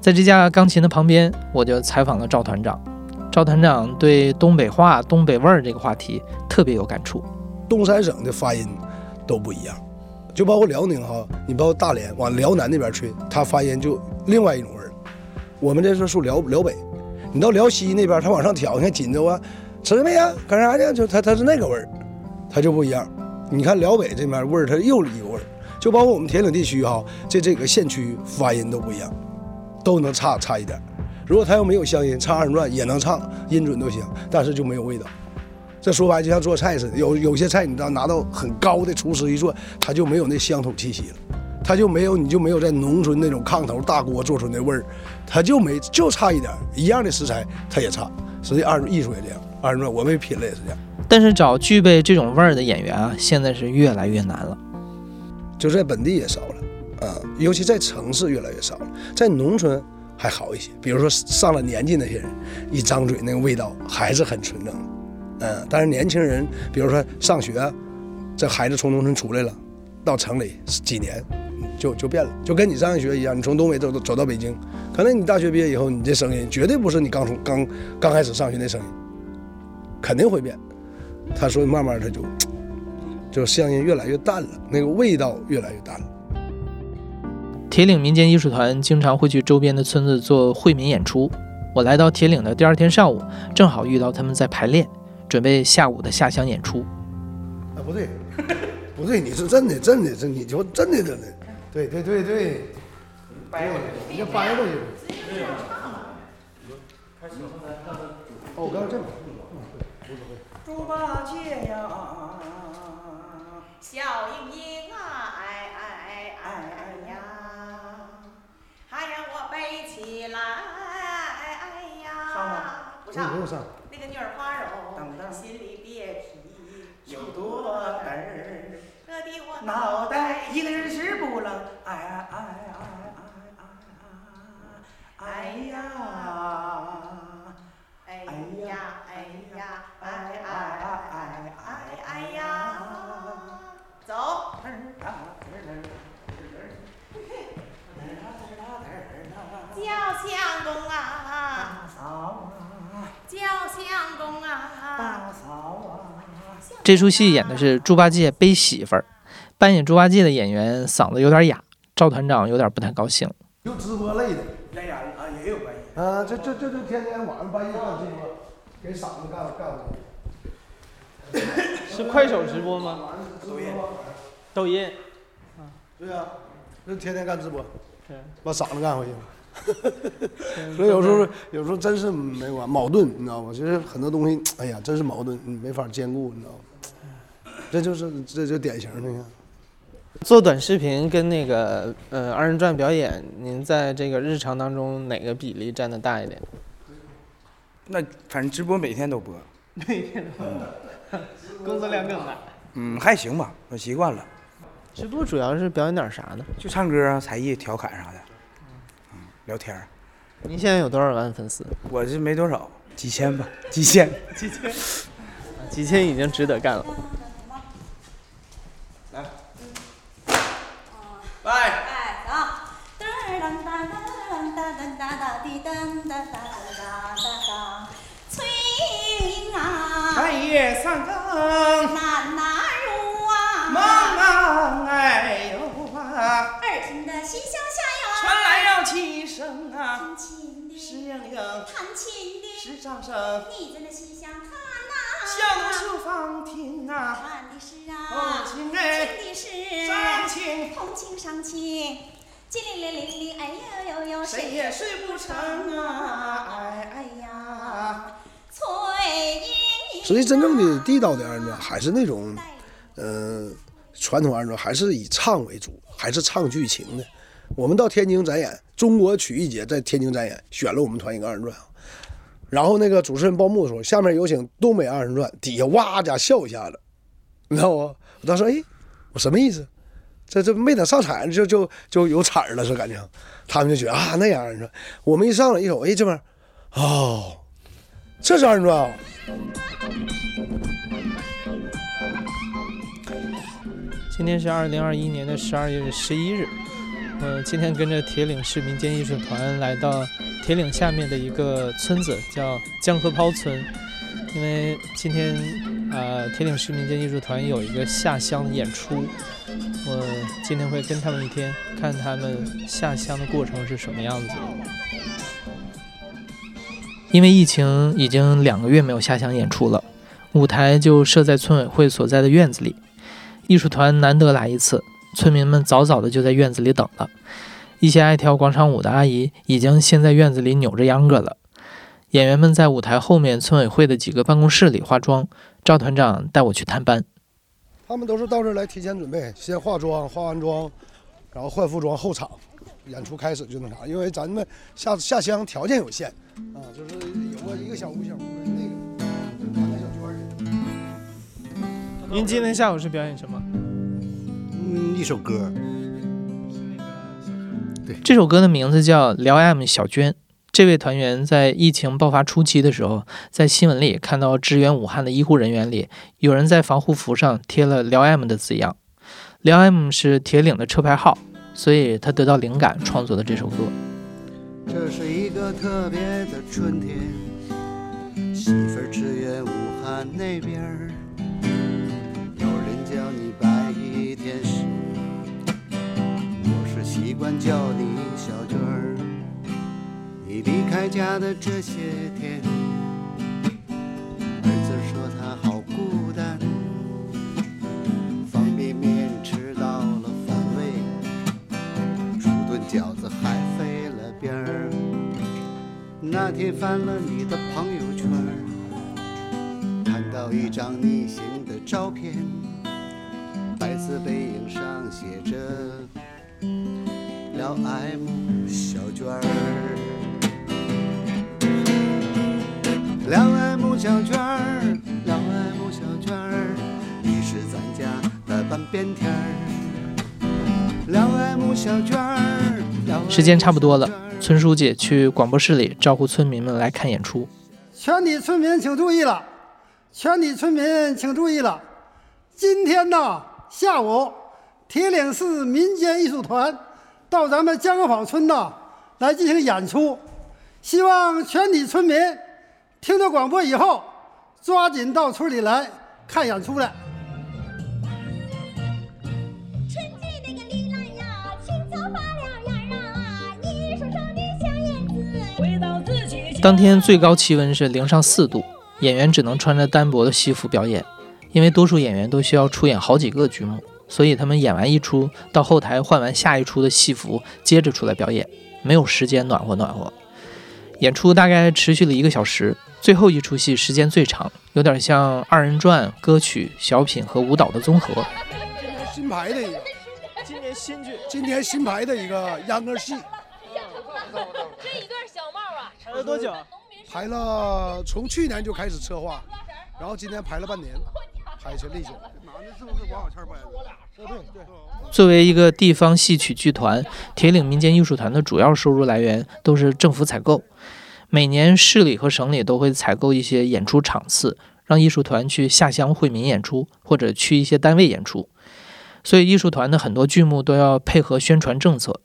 在这架钢琴的旁边，我就采访了赵团长。赵团长对东北话、东北味儿这个话题特别有感触。东三省的发音都不一样，就包括辽宁哈，你包括大连往辽南那边去，它发音就另外一种味儿。我们这是属辽辽北，你到辽西那边，它往上挑，你看锦州啊，吃什么呀？干啥去？就它它是那个味儿，它就不一样。你看辽北这边味儿，它又一个味儿。就包括我们铁岭地区哈，这这个县区发音都不一样，都能差差一点。如果他要没有乡音，唱二人转也能唱，音准都行，但是就没有味道。这说白就像做菜似的，有有些菜你到拿到很高的厨师一做，他就没有那乡土气息了，他就没有你就没有在农村那种炕头大锅做出那味儿，他就没就差一点，一样的食材他也差。实际二艺术也这样，二人转我们品了也是这样。但是找具备这种味儿的演员啊，现在是越来越难了，就在本地也少了啊，尤其在城市越来越少了，在农村。还好一些，比如说上了年纪那些人，一张嘴那个味道还是很纯正，嗯。但是年轻人，比如说上学，这孩子从农村出来了，到城里几年就就变了，就跟你上学一样，你从东北走走到北京，可能你大学毕业以后，你这声音绝对不是你刚从刚刚开始上学那声音，肯定会变。他说慢慢他就就声音越来越淡了，那个味道越来越淡了。铁岭民间艺术团经常会去周边的村子做惠民演出。我来到铁岭的第二天上午，正好遇到他们在排练，准备下午的下乡演出。啊，不对，不对，你是真的，真的，真你就真的真的，对对对对，掰过去，你就掰过去。哦，我刚刚这么，猪八戒呀，笑盈盈啊，哎哎哎哎呀，还让我背起来，哎呀，不上，那个女儿花容，心里别提。有多得我脑袋一个人直不愣，哎哎哎哎哎哎呀，哎呀哎呀哎哎哎哎哎哎呀，走。叫相公啊，叫相公啊，这出戏演的是猪八戒背媳妇儿，扮演猪八戒的演员嗓子有点哑，赵团长有点不太高兴。有直播累的。啊，这这这就天天晚上半夜干直播，给嗓子干干的。是快手直播吗？抖音。抖音。对啊、就天天干直播，把嗓子干回去了。所以有时候有时候真是没完矛盾，你知道吗？其实很多东西，哎呀，真是矛盾，你没法兼顾，你知道吗？这就是这就典型的，你看。做短视频跟那个呃二人转表演，您在这个日常当中哪个比例占的大一点？那反正直播每天都播，每天都播，工作量更大。嗯，还行吧，我习惯了。直播主要是表演点啥呢？就唱歌啊、才艺、调侃啥的，嗯，聊天儿。您现在有多少万粉丝？我这没多少，几千吧，几千。几千，几千已经值得干了。拜。哎，走。噔噔哒哒噔哒噔哒哒滴噔哒哒哒哒哒。翠英啊，半夜三更，难哪入啊？忙忙哎呦啊！二听的西厢下呀，传来了七声啊，弹琴的，是铃铃，弹琴的，是掌声，你在那西厢，小弄书房听啊，看的是啊，红情哎，听的是伤情，红情伤情，叽哩哩哩哩，哎呦呦呦，谁也睡不成啊，哎哎呀，翠英实际真正的地道的二人转还是那种，呃，传统二人转还是以唱为主，还是唱剧情的。我们到天津展演，中国曲艺节在天津展演，选了我们团一个二人转。然后那个主持人报幕的时候：“下面有请东北二人转。”底下哇家笑一下子，你知道吗？我当时哎，我什么意思？这这没等上场就就就有彩了，是感觉。他们就觉得啊，那样二人转。我们一上来一瞅，哎，这边哦，这是二人转啊。今天是二零二一年的十二月十一日，呃，今天跟着铁岭市民间艺术团来到铁岭下面的一个村子，叫江河抛村。因为今天呃铁岭市民间艺术团有一个下乡演出，我今天会跟他们一天，看他们下乡的过程是什么样子。因为疫情已经两个月没有下乡演出了，舞台就设在村委会所在的院子里。艺术团难得来一次，村民们早早的就在院子里等了。一些爱跳广场舞的阿姨已经先在院子里扭着秧歌了。演员们在舞台后面村委会的几个办公室里化妆。赵团长带我去探班。他们都是到这儿来提前准备，先化妆，化完妆，然后换服装，后场演出开始就那啥。因为咱们下下乡条件有限啊，就是有个一个小屋小屋的那个，您今天下午是表演什么？嗯，一首歌。这首歌的名字叫《聊 M 小娟》，这位团员在疫情爆发初期的时候，在新闻里看到支援武汉的医护人员里，有人在防护服上贴了辽 M 的字样，辽 M 是铁岭的车牌号，所以他得到灵感创作的这首歌。这是一个特别的春天，媳妇儿支援武汉那边惯叫你小娟儿。你离开家的这些天，儿子说他好孤单，方便面吃到了反胃，煮顿饺子还飞了边儿。那天翻了你的朋友圈，看到一张逆行的照片，白色背影上写着“辽 M 小娟儿”。两 M 小娟儿，两 M 小娟儿，你是咱家的半边天儿。两 M 小娟儿，时间差不多了，村书记去广播室里招呼村民们来看演出。全体村民请注意了，全体村民请注意了，今天呢下午，铁岭市民间艺术团到咱们江河坊村呢来进行演出，希望全体村民听到广播以后，抓紧到村里来看演出来。当天最高气温是零上四度，演员只能穿着单薄的西服表演，因为多数演员都需要出演好几个剧目，所以他们演完一出，到后台换完下一出的戏服，接着出来表演，没有时间暖和暖和。演出大概持续了一个小时，最后一出戏时间最长，有点像二人转、歌曲、小品和舞蹈的综合。今年新排的一个，今年新剧，今年新排的一个秧歌戏，这一段小帽啊，排了多久？排了从去年就开始策划，然后今年排了半年，作为一个地方戏曲剧团，铁岭民间艺术团的主要收入来源都是政府采购。每年市里和省里都会采购一些演出场次，让艺术团去下乡惠民演出，或者去一些单位演出。所以艺术团的很多剧目都要配合宣传政策。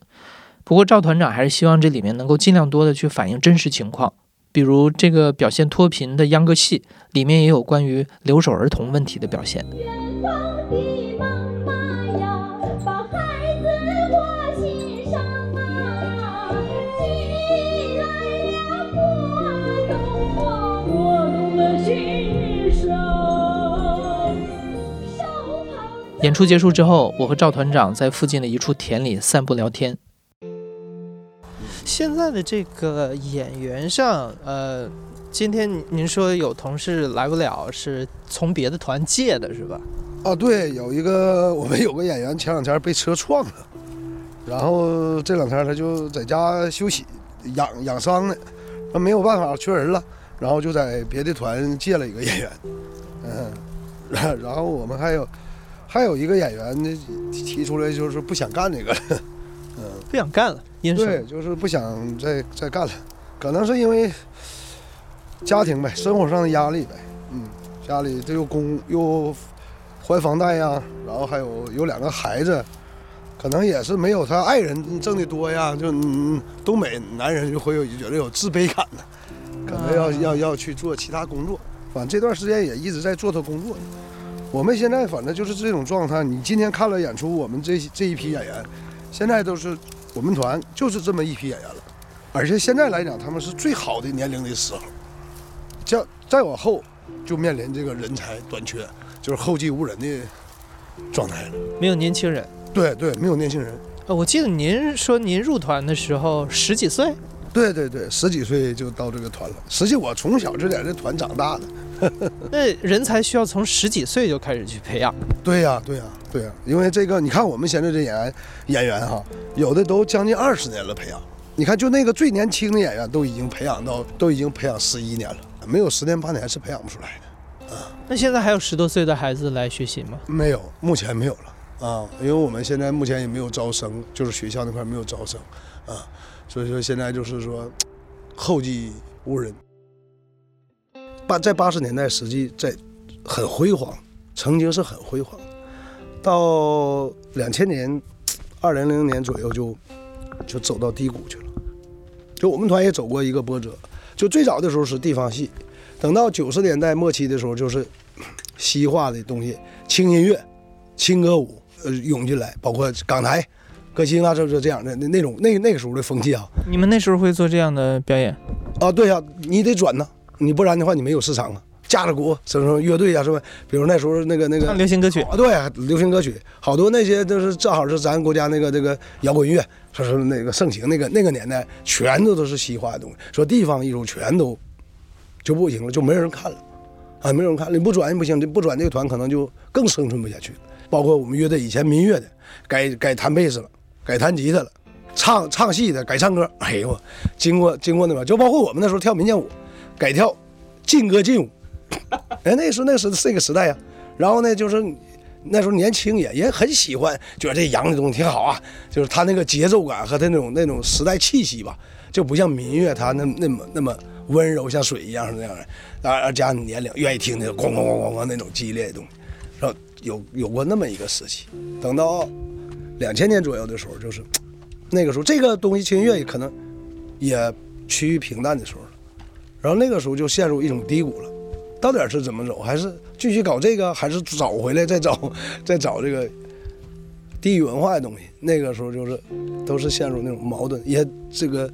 不过赵团长还是希望这里面能够尽量多的去反映真实情况，比如这个表现脱贫的秧歌戏，里面也有关于留守儿童问题的表现。演出结束之后，我和赵团长在附近的一处田里散步聊天。现在的这个演员上，呃，今天您说有同事来不了，是从别的团借的，是吧？啊，对，有一个 我们有个演员前两天被车撞了，然后这两天他就在家休息养养伤呢，那没有办法缺人了，然后就在别的团借了一个演员，嗯，然 然后我们还有还有一个演员提出来就是不想干这个了，嗯，不想干了，因对，就是不想再再干了，可能是因为家庭呗，生活上的压力呗，嗯，家里这又工又还房贷呀，然后还有有两个孩子，可能也是没有他爱人挣的多呀，就嗯，东北男人就会有觉得有自卑感呢，可能要要要去做其他工作，反正这段时间也一直在做他工作。我们现在反正就是这种状态。你今天看了演出，我们这这一批演员，现在都是我们团就是这么一批演员了，而且现在来讲，他们是最好的年龄的时候。再再往后，就面临这个人才短缺，就是后继无人的状态了。没有年轻人。对对，没有年轻人。呃，我记得您说您入团的时候十几岁。对对对，十几岁就到这个团了。实际我从小就在这团长大的。那人才需要从十几岁就开始去培养。对呀，对呀，对啊，因为这个，你看我们现在这演员演员哈，有的都将近二十年了培养。你看，就那个最年轻的演员都已经培养到，都已经培养十一年了，没有十年八年是培养不出来的。啊，那现在还有十多岁的孩子来学习吗？没有，目前没有了啊，因为我们现在目前也没有招生，就是学校那块没有招生啊，所以说现在就是说。后继无人。八在八十年代，实际在很辉煌，曾经是很辉煌。到两千年、二零零年左右就就走到低谷去了。就我们团也走过一个波折，就最早的时候是地方戏，等到九十年代末期的时候，就是西化的东西，轻音乐、轻歌舞呃涌进来，包括港台歌星啊，这这这样的那那种那那个时候的风气啊。你们那时候会做这样的表演？啊，对呀、你得转呐，你不然的话你没有市场啊。架着鼓，什么什么乐队呀、是吧？比如那时候那个那个流行歌曲啊，对，流行歌曲，好多那些都是正好是咱国家那个这个摇滚乐，说是那个盛行那个那个年代，全都都是西化的东西，说地方艺术全都就不行了，就没人看了，啊，没人看了，你不转也不行，你不转这个团可能就更生存不下去了。包括我们乐队以前民乐的，改改弹贝斯了，改弹吉他了，唱唱戏的改唱歌，哎呦，经过经过那个，就包括我们那时候跳民间舞，改跳劲歌劲舞。哎，那时候那是这个时代呀、然后呢，就是那时候年轻也也很喜欢，觉得这洋的东西挺好啊，就是他那个节奏感和他那种那种时代气息吧，就不像民乐它那那么那么温柔，像水一样那样的，啊，加上年龄愿意听那个咣咣咣咣咣那种激烈的东西，然后有有过那么一个时期，等到两千年左右的时候，就是那个时候这个东西轻音乐可能也趋于平淡的时候，然后那个时候就陷入一种低谷了。到底是怎么走？还是继续搞这个，还是找回来再找再找这个地域文化的东西？那个时候就是都是陷入那种矛盾，也这个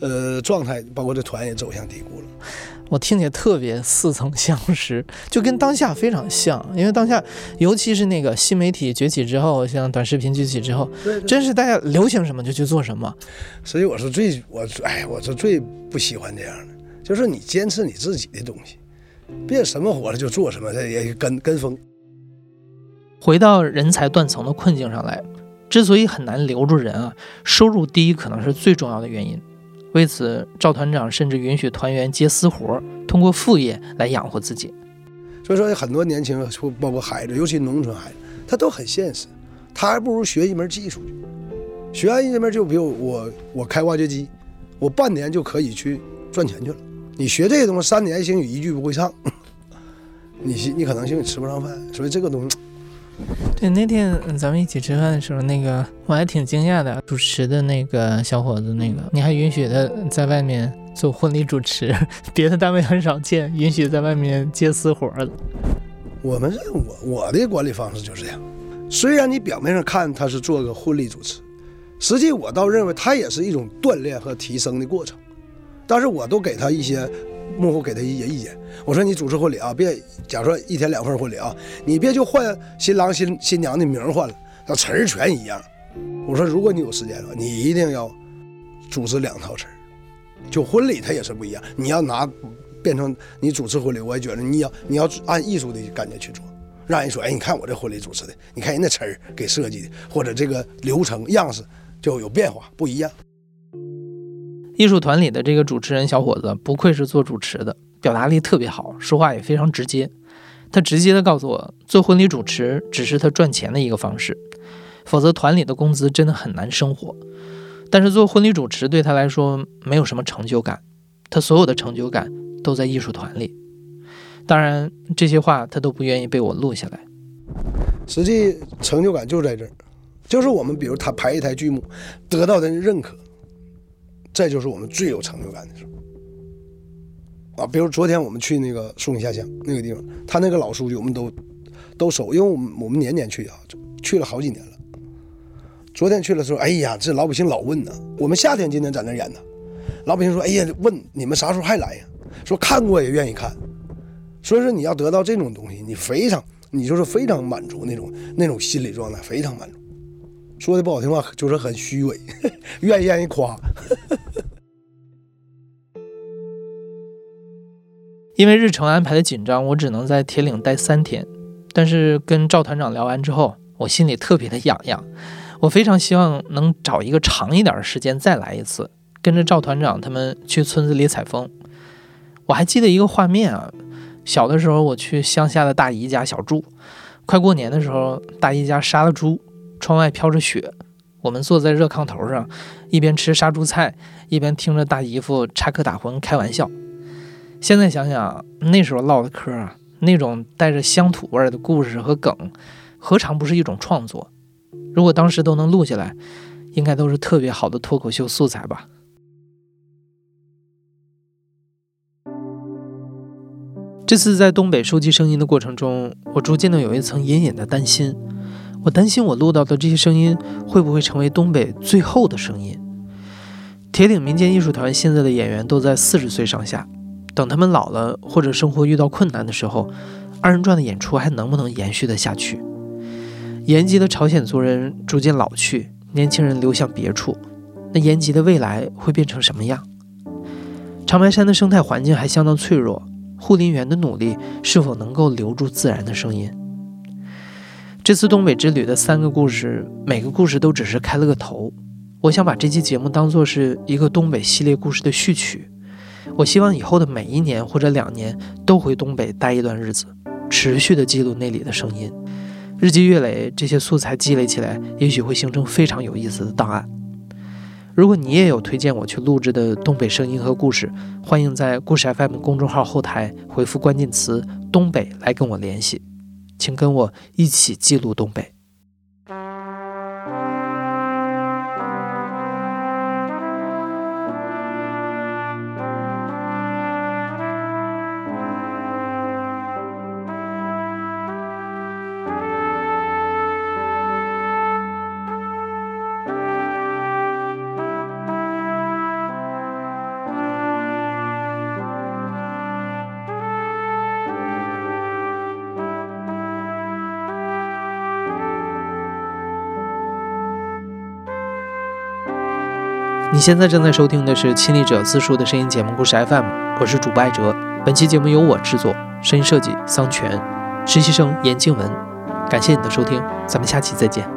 呃状态，包括这团也走向低谷了。我听起来特别似曾相识，就跟当下非常像。因为当下，尤其是那个新媒体崛起之后，像短视频崛起之后，真是大家流行什么就去做什么。所以我是最我哎，我是最不喜欢这样的，就是你坚持你自己的东西。别什么火了就做什么，这也跟跟风。回到人才断层的困境上来，之所以很难留住人啊，收入低可能是最重要的原因。为此，赵团长甚至允许团员接私活，通过副业来养活自己。所以说，很多年轻人，包括孩子，尤其农村孩子，他都很现实，他还不如学一门技术。学完一门就比如我，我开挖掘机，我半年就可以去赚钱去了。你学这个东西，三年兴许一句不会唱，你你可能兴许吃不上饭。所以这个东西，对那天咱们一起吃饭的时候，那个我还挺惊讶的，主持的那个小伙子，那个你还允许他在外面做婚礼主持，别的单位很少见，允许在外面接私活的。我们是我我的管理方式就是这样，虽然你表面上看他是做个婚礼主持，实际我倒认为他也是一种锻炼和提升的过程。但是我都给他一些幕后给他一些意见。我说你主持婚礼啊，别假如说一天两份婚礼啊，你别就换新郎新新娘的名换了，那词儿全一样。我说如果你有时间的话，你一定要组织两套词儿。就婚礼它也是不一样，你要拿变成你主持婚礼，我也觉得你要你要按艺术的感觉去做，让人说哎，你看我这婚礼主持的，你看人那词儿给设计的，或者这个流程样式就有变化不一样。艺术团里的这个主持人小伙子不愧是做主持的，表达力特别好，说话也非常直接。他直接的告诉我，做婚礼主持只是他赚钱的一个方式，否则团里的工资真的很难生活。但是做婚礼主持对他来说没有什么成就感，他所有的成就感都在艺术团里。当然，这些话他都不愿意被我录下来。实际成就感就在这儿，就是我们比如他排一台剧目，得到的认可。这就是我们最有成就感的时候啊！比如昨天我们去那个松林下乡那个地方，他那个老书记我们都都熟，因为我们我们年年去啊，去了好几年了。昨天去的时候，哎呀，这老百姓老问呢。我们夏天今天在那演呢，老百姓说：“哎呀，问你们啥时候还来呀？”说看过也愿意看。所以说你要得到这种东西，你非常你就是非常满足那种那种心理状态，非常满足。说的不好听话，就是很虚伪，愿意让人夸。因为日程安排的紧张，我只能在铁岭待三天。但是跟赵团长聊完之后，我心里特别的痒痒。我非常希望能找一个长一点的时间再来一次，跟着赵团长他们去村子里采风。我还记得一个画面啊，小的时候我去乡下的大姨家小住，快过年的时候，大姨家杀了猪。窗外飘着雪，我们坐在热炕头上，一边吃杀猪菜，一边听着大姨夫插科打诨开玩笑。现在想想，那时候唠的嗑啊，那种带着乡土味的故事和梗，何尝不是一种创作？如果当时都能录下来，应该都是特别好的脱口秀素材吧。这次在东北收集声音的过程中，我逐渐的有一层隐隐的担心。我担心我录到的这些声音会不会成为东北最后的声音？铁岭民间艺术团现在的演员都在四十岁上下，等他们老了或者生活遇到困难的时候，二人转的演出还能不能延续得下去？延吉的朝鲜族人逐渐老去，年轻人流向别处，那延吉的未来会变成什么样？长白山的生态环境还相当脆弱。护林员的努力是否能够留住自然的声音？这次东北之旅的三个故事，每个故事都只是开了个头。我想把这期节目当做是一个东北系列故事的序曲。我希望以后的每一年或者两年都回东北待一段日子，持续的记录那里的声音。日积月累，这些素材积累起来，也许会形成非常有意思的档案。如果你也有推荐我去录制的东北声音和故事，欢迎在故事 FM 公众号后台回复关键词“东北”来跟我联系，请跟我一起记录东北。你现在正在收听的是亲历者自述的声音节目《故事 FM》，我是主播艾哲。本期节目由我制作，声音设计桑泉，实习生严静文。感谢你的收听，咱们下期再见。